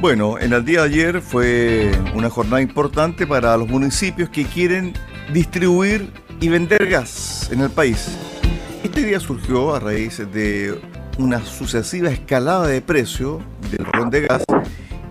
Bueno, en el día de ayer fue una jornada importante para los municipios que quieren distribuir y vender gas en el país. Este día surgió a raíz de una sucesiva escalada de precio del rolón de gas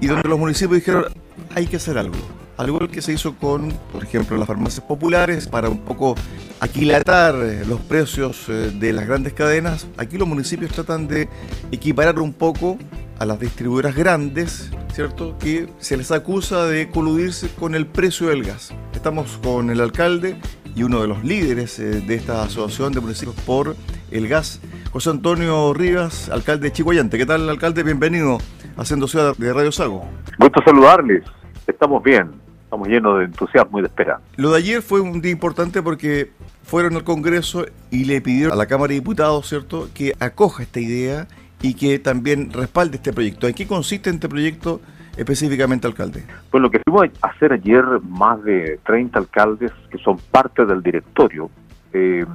y donde los municipios dijeron hay que hacer algo. Algo que se hizo con, por ejemplo, las farmacias populares para un poco aquilatar los precios eh, de las grandes cadenas. Aquí los municipios tratan de equiparar un poco a las distribuidoras grandes, ¿cierto? Que se les acusa de coludirse con el precio del gas. Estamos con el alcalde y uno de los líderes eh, de esta asociación de municipios por el gas, José Antonio Rivas, alcalde de Chihuayante. ¿Qué tal, alcalde? Bienvenido a Haciendo Ciudad de Radio Sago. Gusto saludarles. Estamos bien. Estamos llenos de entusiasmo y de esperanza. Lo de ayer fue un día importante porque fueron al Congreso y le pidieron a la Cámara de Diputados, ¿cierto?, que acoja esta idea y que también respalde este proyecto. ¿En qué consiste este proyecto específicamente, alcalde? Pues lo que fuimos a hacer ayer, más de 30 alcaldes que son parte del directorio, eh,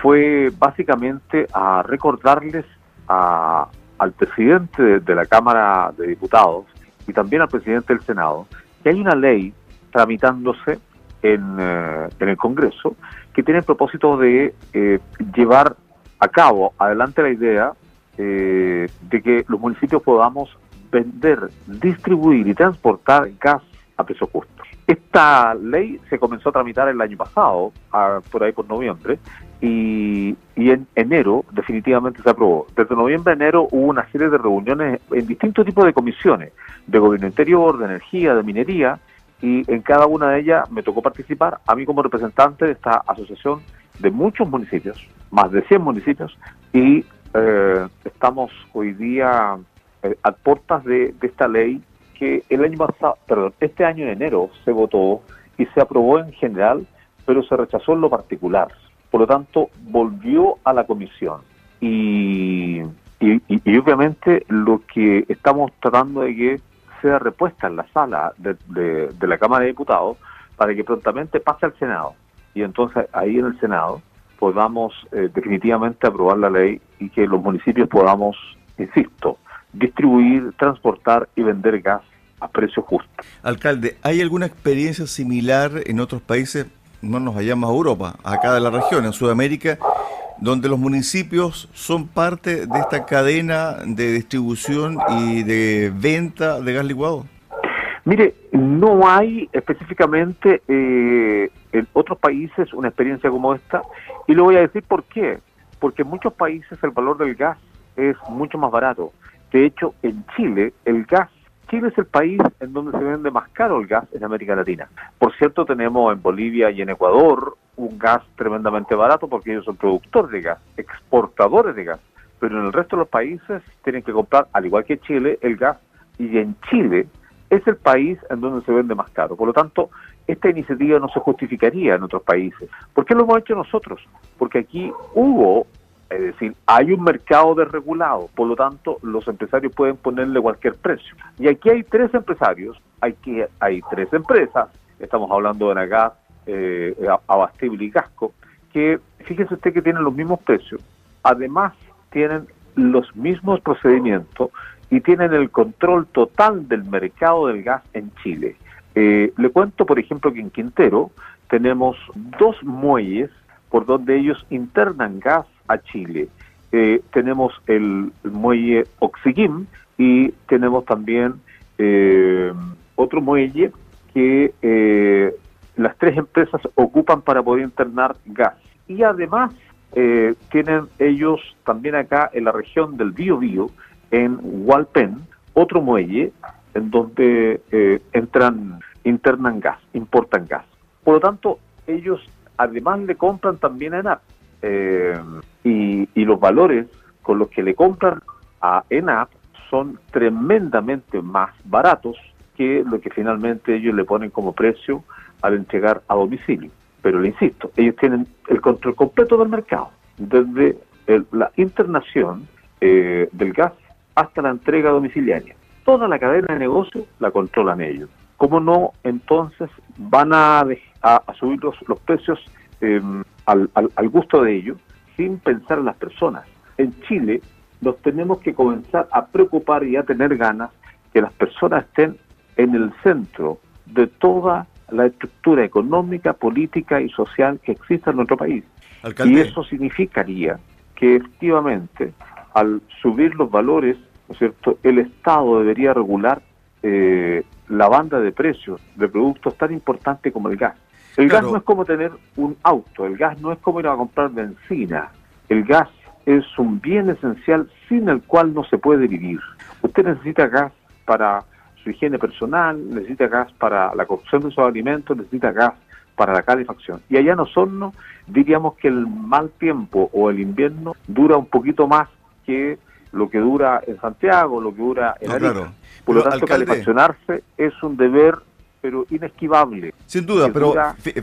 fue básicamente a recordarles a, al presidente de, la Cámara de Diputados y también al presidente del Senado que hay una ley tramitándose en, eh, en el Congreso que tiene el propósito de eh, llevar a cabo adelante la idea eh, de que los municipios podamos vender, distribuir y transportar gas a precio justo. Esta ley se comenzó a tramitar el año pasado, por ahí por noviembre, y, en enero definitivamente se aprobó. Desde noviembre a enero hubo una serie de reuniones en distintos tipos de comisiones, de gobierno interior, de energía, de minería, y en cada una de ellas me tocó participar a mí como representante de esta asociación de muchos municipios, más de 100 municipios, y eh, estamos hoy día eh, a puertas de, esta ley que el año pasado, perdón, este año en enero se votó y se aprobó en general, pero se rechazó en lo particular. Por lo tanto, volvió a la comisión. Y, y, obviamente lo que estamos tratando de que sea repuesta en la sala de, de la Cámara de Diputados para que prontamente pase al Senado. Y entonces ahí en el Senado podamos eh, definitivamente aprobar la ley y que los municipios podamos, insisto, distribuir, transportar y vender gas a precio justo. Alcalde, ¿hay alguna experiencia similar en otros países, no nos vayamos a Europa, acá de la región, en Sudamérica, donde los municipios son parte de esta cadena de distribución y de venta de gas licuado? Mire, no hay específicamente eh, en otros países una experiencia como esta y lo voy a decir por qué. Porque en muchos países el valor del gas es mucho más barato. De hecho, en Chile el gas, Chile es el país en donde se vende más caro el gas en América Latina. Por cierto, tenemos en Bolivia y en Ecuador un gas tremendamente barato porque ellos son productores de gas, exportadores de gas. Pero en el resto de los países tienen que comprar, al igual que Chile, el gas y en Chile es el país en donde se vende más caro. Por lo tanto, esta iniciativa no se justificaría en otros países. ¿Por qué lo hemos hecho nosotros? Porque aquí hubo, es decir, hay un mercado desregulado, por lo tanto, los empresarios pueden ponerle cualquier precio. Y aquí hay tres empresarios, hay, que, hay tres empresas, estamos hablando de Nagas, eh, Abastible y Gasco, que fíjese usted que tienen los mismos precios, además tienen los mismos procedimientos y tienen el control total del mercado del gas en Chile. Eh, le cuento, por ejemplo, que en Quintero tenemos dos muelles por donde ellos internan gas a Chile. Eh, tenemos el, muelle Oxiguim y tenemos también eh, otro muelle que las tres empresas ocupan para poder internar gas. Y además tienen ellos también acá en la región del Biobío en Hualpen, otro muelle en donde eh, entran, internan gas, importan gas. Por lo tanto, ellos además le compran también a ENAP eh, y, y, los valores con los que le compran a ENAP son tremendamente más baratos que lo que finalmente ellos le ponen como precio al entregar a domicilio. Pero le insisto, ellos tienen el control completo del mercado, desde la internación eh, del gas hasta la entrega domiciliaria. Toda la cadena de negocio la controlan ellos. ¿Cómo no entonces van a, a, subir los, precios em, al, al, gusto de ellos sin pensar en las personas? En Chile nos tenemos que comenzar a preocupar y a tener ganas que las personas estén en el centro de toda la estructura económica, política y social que existe en nuestro país. Y eso significaría que efectivamente al subir los valores, ¿no es cierto?, el Estado debería regular eh, la banda de precios de productos tan importantes como el gas. El gas no es como tener un auto, el gas no es como ir a comprar benzina, el gas es un bien esencial sin el cual no se puede vivir. Usted necesita gas para su higiene personal, necesita gas para la cocción de sus alimentos, necesita gas para la calefacción. Y allá en Osorno diríamos que el mal tiempo o el invierno dura un poquito más que lo que dura en Santiago, lo que dura en no, Por lo tanto, calefaccionarse es un deber pero inesquivable. Sin duda, pero,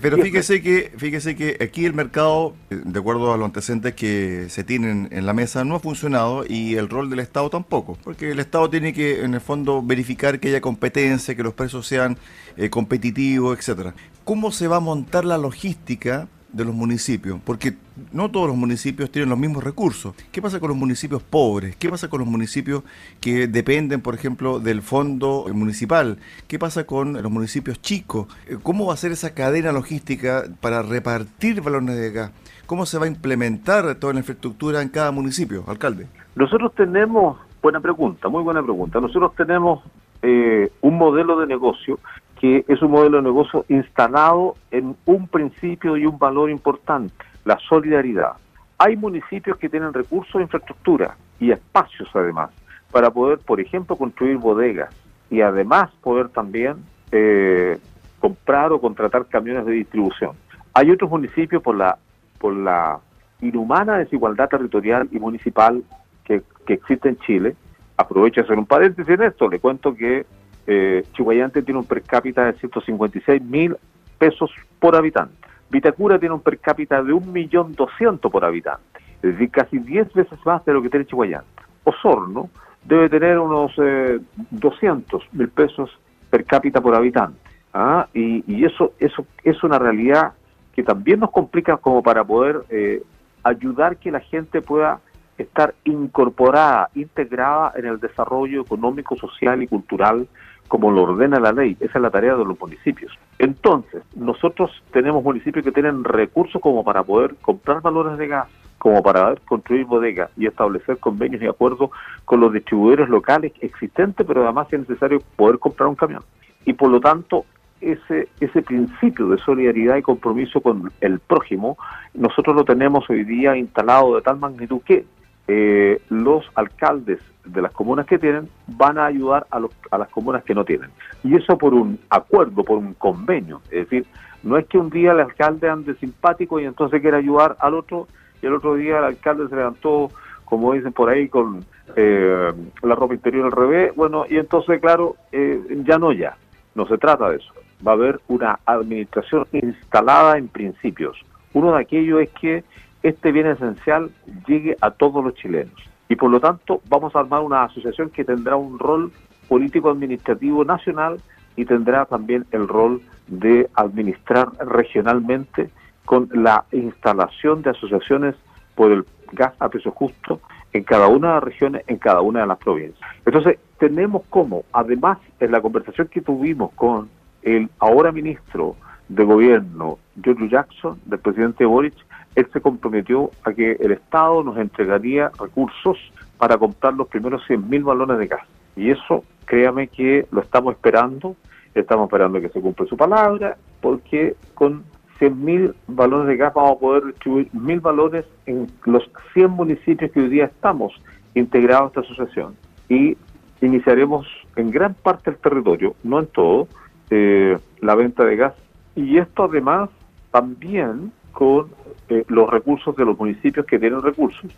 pero fíjese que fíjese que aquí el mercado, de acuerdo a los antecedentes que se tienen en la mesa, no ha funcionado y el rol del Estado tampoco, porque el Estado tiene que, en el fondo, verificar que haya competencia, que los precios sean eh, competitivos, etcétera. ¿Cómo se va a montar la logística de los municipios, porque no todos los municipios tienen los mismos recursos. ¿Qué pasa con los municipios pobres? ¿Qué pasa con los municipios que dependen, por ejemplo, del fondo municipal? ¿Qué pasa con los municipios chicos? Eh, ¿Cómo va a ser esa cadena logística para repartir balones de gas? ¿Cómo se va a implementar toda la infraestructura en cada municipio, alcalde? Nosotros tenemos, buena pregunta, muy buena pregunta, nosotros tenemos eh, un modelo de negocio que es un modelo de negocio instalado en un principio y un valor importante, la solidaridad. Hay municipios que tienen recursos de infraestructura y espacios además para poder, por ejemplo, construir bodegas y además poder también eh, comprar o contratar camiones de distribución. Hay otros municipios por la por la inhumana desigualdad territorial y municipal que, que existe en Chile. Aprovecho de hacer un paréntesis en esto. Le cuento que eh, Chihuayante tiene un per cápita de 156 mil pesos por habitante. Vitacura tiene un per cápita de 1.200.000 por habitante, es decir, casi 10 veces más de lo que tiene Chihuayante. Osorno debe tener unos eh, 200 mil pesos per cápita por habitante. ¿ah? Y, eso, eso es una realidad que también nos complica como para poder eh, ayudar que la gente pueda estar incorporada, integrada en el desarrollo económico, social y cultural como lo ordena la ley. Esa es la tarea de los municipios. Entonces, nosotros tenemos municipios que tienen recursos como para poder comprar valores de gas, como para poder construir bodegas y establecer convenios y acuerdos con los distribuidores locales existentes, pero además es necesario poder comprar un camión. Y por lo tanto, ese, ese principio de solidaridad y compromiso con el prójimo, nosotros lo tenemos hoy día instalado de tal magnitud que eh, los alcaldes de las comunas que tienen van a ayudar a, los, a las comunas que no tienen. Y eso por un acuerdo, por un convenio. Es decir, no es que un día el alcalde ande simpático y entonces quiera ayudar al otro y el otro día el alcalde se levantó, como dicen por ahí, con eh, la ropa interior al revés. Bueno, y entonces, claro, eh, ya no ya. No se trata de eso. Va a haber una administración instalada en principios. Uno de aquellos es que este bien esencial llegue a todos los chilenos. Y por lo tanto vamos a armar una asociación que tendrá un rol político-administrativo nacional y tendrá también el rol de administrar regionalmente con la instalación de asociaciones por el gas a precio justo en cada una de las regiones, en cada una de las provincias. Entonces, tenemos como, además, en la conversación que tuvimos con el ahora ministro de Gobierno, George Jackson, del presidente Boric, él se comprometió a que el Estado nos entregaría recursos para comprar los primeros 100.000 balones de gas. Y eso, créame que lo estamos esperando, estamos esperando que se cumpla su palabra, porque con 100.000 balones de gas vamos a poder distribuir 1.000 balones en los 100 municipios que hoy día estamos integrados a esta asociación. Y iniciaremos en gran parte del territorio, no en todo, eh, la venta de gas. Y esto además también con eh, los recursos de los municipios que tienen recursos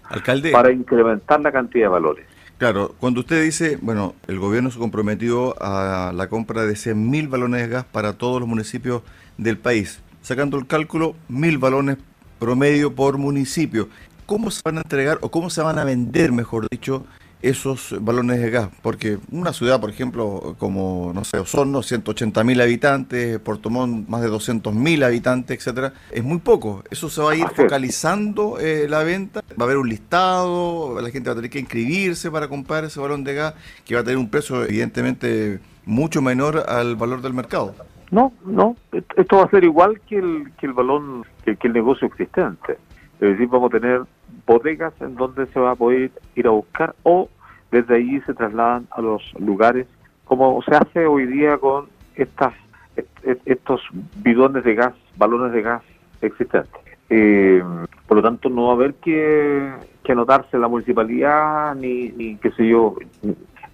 para incrementar la cantidad de valores. Claro, cuando usted dice, bueno, el gobierno se comprometió a la compra de 100.000 balones de gas para todos los municipios del país, sacando el cálculo, 1.000 balones promedio por municipio. ¿Cómo se van a entregar o cómo se van a vender, mejor dicho, esos balones de gas? Porque una ciudad, por ejemplo, como, no sé, Osorno, 180 mil habitantes, Puerto Montt, más de 200 mil habitantes, etcétera, es muy poco. ¿Eso se va a ir focalizando eh, la venta? ¿Va a haber un listado? ¿La gente va a tener que inscribirse para comprar ese balón de gas que va a tener un precio, evidentemente, mucho menor al valor del mercado? No, no, esto va a ser igual que el, que el balón, que, el negocio existente. Es decir, vamos a tener bodegas en donde se va a poder ir a buscar o desde allí se trasladan a los lugares como se hace hoy día con estas estos bidones de gas, balones de gas existentes. Eh, por lo tanto, no va a haber que, que anotarse la municipalidad ni, ni qué sé yo,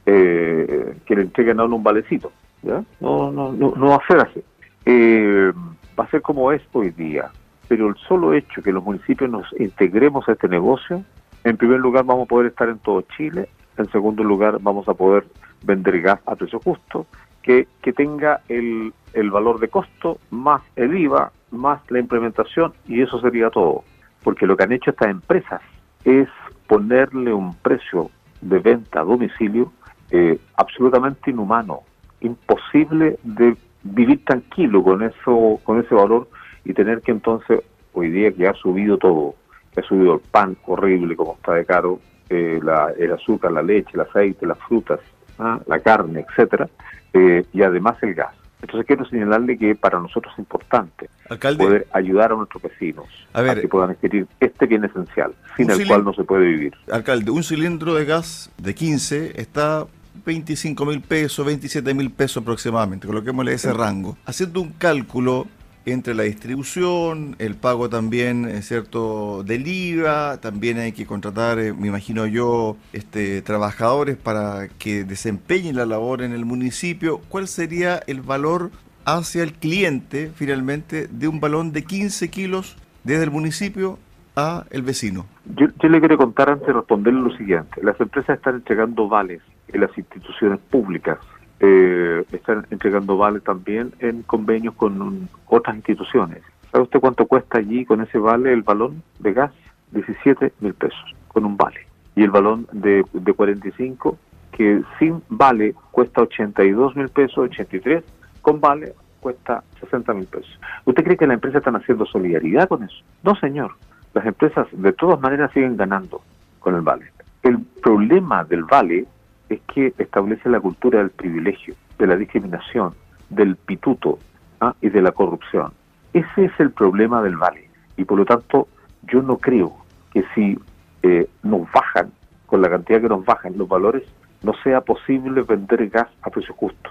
eh, que le entreguen a uno un valecito. No, no, no, no va a ser así. Eh, va a ser como es hoy día. Pero el solo hecho que los municipios nos integremos a este negocio, en primer lugar vamos a poder estar en todo Chile, en segundo lugar vamos a poder vender gas a precio justo, que, que tenga el, el valor de costo más el IVA, más la implementación, y eso sería todo. Porque lo que han hecho estas empresas es ponerle un precio de venta a domicilio eh, absolutamente inhumano, imposible de vivir tranquilo con eso, con ese valor y tener que entonces hoy día que ha subido todo, que ha subido el pan horrible como está de caro, eh, el azúcar, la leche, el aceite, las frutas, ¿ah? la carne, etcétera, eh, y además el gas. Entonces quiero señalarle que para nosotros es importante poder ayudar a nuestros vecinos a, ver, que puedan adquirir este bien esencial, sin el cual no se puede vivir. Alcalde, un cilindro de gas de 15 está 25 mil pesos, 27 mil pesos aproximadamente, coloquémosle ese rango. Haciendo un cálculo entre la distribución, el pago también, es cierto, del IVA, también hay que contratar, eh, me imagino yo, este, trabajadores para que desempeñen la labor en el municipio. ¿Cuál sería el valor hacia el cliente, finalmente, de un balón de 15 kilos desde el municipio a el vecino? Yo, yo le quiero contar antes de responderle lo siguiente. Las empresas están entregando vales en las instituciones públicas. Eh, están entregando vale también en convenios con otras instituciones. ¿Sabe usted cuánto cuesta allí con ese vale el balón de gas? 17 mil pesos con un vale. Y el balón de, de 45, que sin vale cuesta 82 mil pesos, 83, con vale cuesta 60 mil pesos. ¿Usted cree que las empresas están haciendo solidaridad con eso? No, señor. Las empresas de todas maneras siguen ganando con el vale. El problema del vale es que establece la cultura del privilegio, de la discriminación, del pituto ¿ah? y de la corrupción. Ese es el problema del vale. Y por lo tanto, yo no creo que si eh, nos bajan, con la cantidad que nos bajan los valores, no sea posible vender gas a precio justo.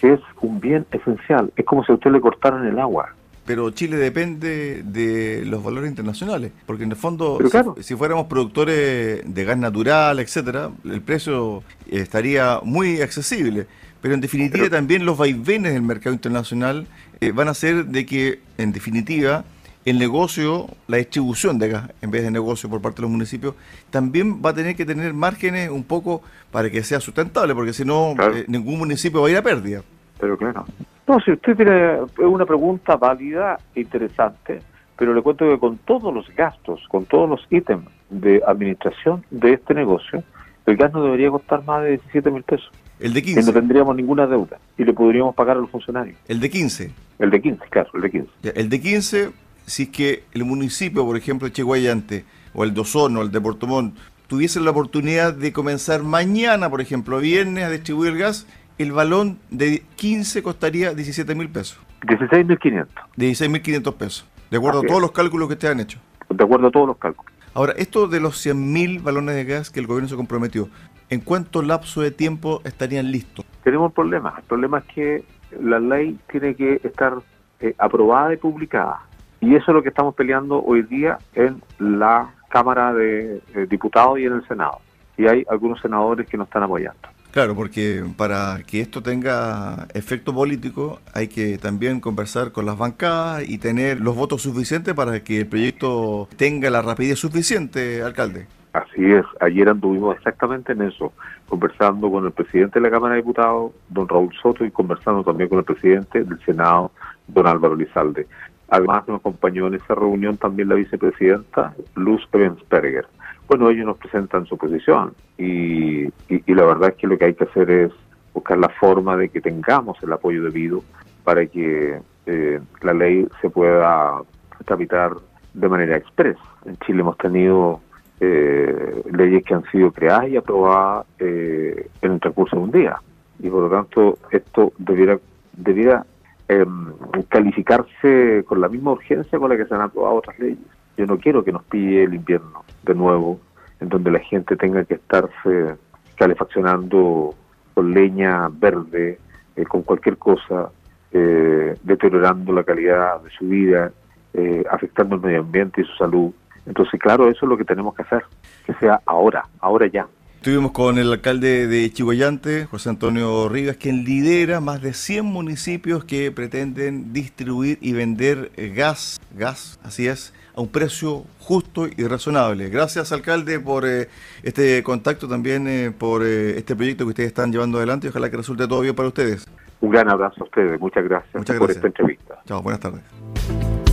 Es un bien esencial. Es como si a usted le cortaran el agua pero Chile depende de los valores internacionales, porque en el fondo, si, fuéramos productores de gas natural, etcétera, el precio estaría muy accesible. Pero en definitiva también los vaivenes del mercado internacional eh, van a hacer de que, en definitiva, el negocio, la distribución de gas, en vez de negocio por parte de los municipios, también va a tener que tener márgenes un poco para que sea sustentable, porque si no, eh, ningún municipio va a ir a pérdida. Pero claro. No, si usted tiene una pregunta válida e interesante, pero le cuento que con todos los gastos, con todos los ítems de administración de este negocio, el gas no debería costar más de 17 mil pesos. El de 15. Y no tendríamos ninguna deuda y le podríamos pagar a los funcionarios. El de 15. El de 15, claro, el de 15. el de 15, si es que el municipio, por ejemplo, de Cheguayante, o el de Osorno, el de Portomón, tuviesen la oportunidad de comenzar mañana, por ejemplo, viernes, a distribuir el gas, el balón de 15 costaría 17 mil pesos. 16.500. 16.500 pesos, de acuerdo a todos los cálculos que te han hecho. De acuerdo a todos los cálculos. Ahora, esto de los 100.000 balones de gas que el gobierno se comprometió, ¿en cuánto lapso de tiempo estarían listos? Tenemos un problema. El problema es que la ley tiene que estar eh, aprobada y publicada. Y eso es lo que estamos peleando hoy día en la Cámara de Diputados y en el Senado. Y hay algunos senadores que nos están apoyando. Claro, porque para que esto tenga efecto político hay que también conversar con las bancadas y tener los votos suficientes para que el proyecto tenga la rapidez suficiente, alcalde. Así es, ayer anduvimos exactamente en eso, conversando con el presidente de la Cámara de Diputados, don Raúl Soto, y conversando también con el presidente del Senado, don Álvaro Lizalde. Además nos acompañó en esa reunión también la vicepresidenta Luz Evensperger. Bueno, ellos nos presentan su posición y, y, la verdad es que lo que hay que hacer es buscar la forma de que tengamos el apoyo debido para que eh, la ley se pueda tramitar de manera expresa. En Chile hemos tenido eh, leyes que han sido creadas y aprobadas eh, en el transcurso de un día. Y por lo tanto, esto debiera, debiera em, calificarse con la misma urgencia con la que se han aprobado otras leyes. Yo no quiero que nos pille el invierno de nuevo, en donde la gente tenga que estarse calefaccionando con leña verde, eh, con cualquier cosa, eh, deteriorando la calidad de su vida, eh, afectando el medio ambiente y su salud. Entonces, claro, eso es lo que tenemos que hacer, que sea ahora, ahora ya. Estuvimos con el alcalde de Chihuayante, José Antonio Rivas, quien lidera más de 100 municipios que pretenden distribuir y vender gas, gas, así es, a un precio justo y razonable. Gracias, alcalde, por eh, este contacto, también eh, por eh, este proyecto que ustedes están llevando adelante y ojalá que resulte todo bien para ustedes. Un gran abrazo a ustedes, muchas gracias, muchas gracias. por esta entrevista. Chao, buenas tardes.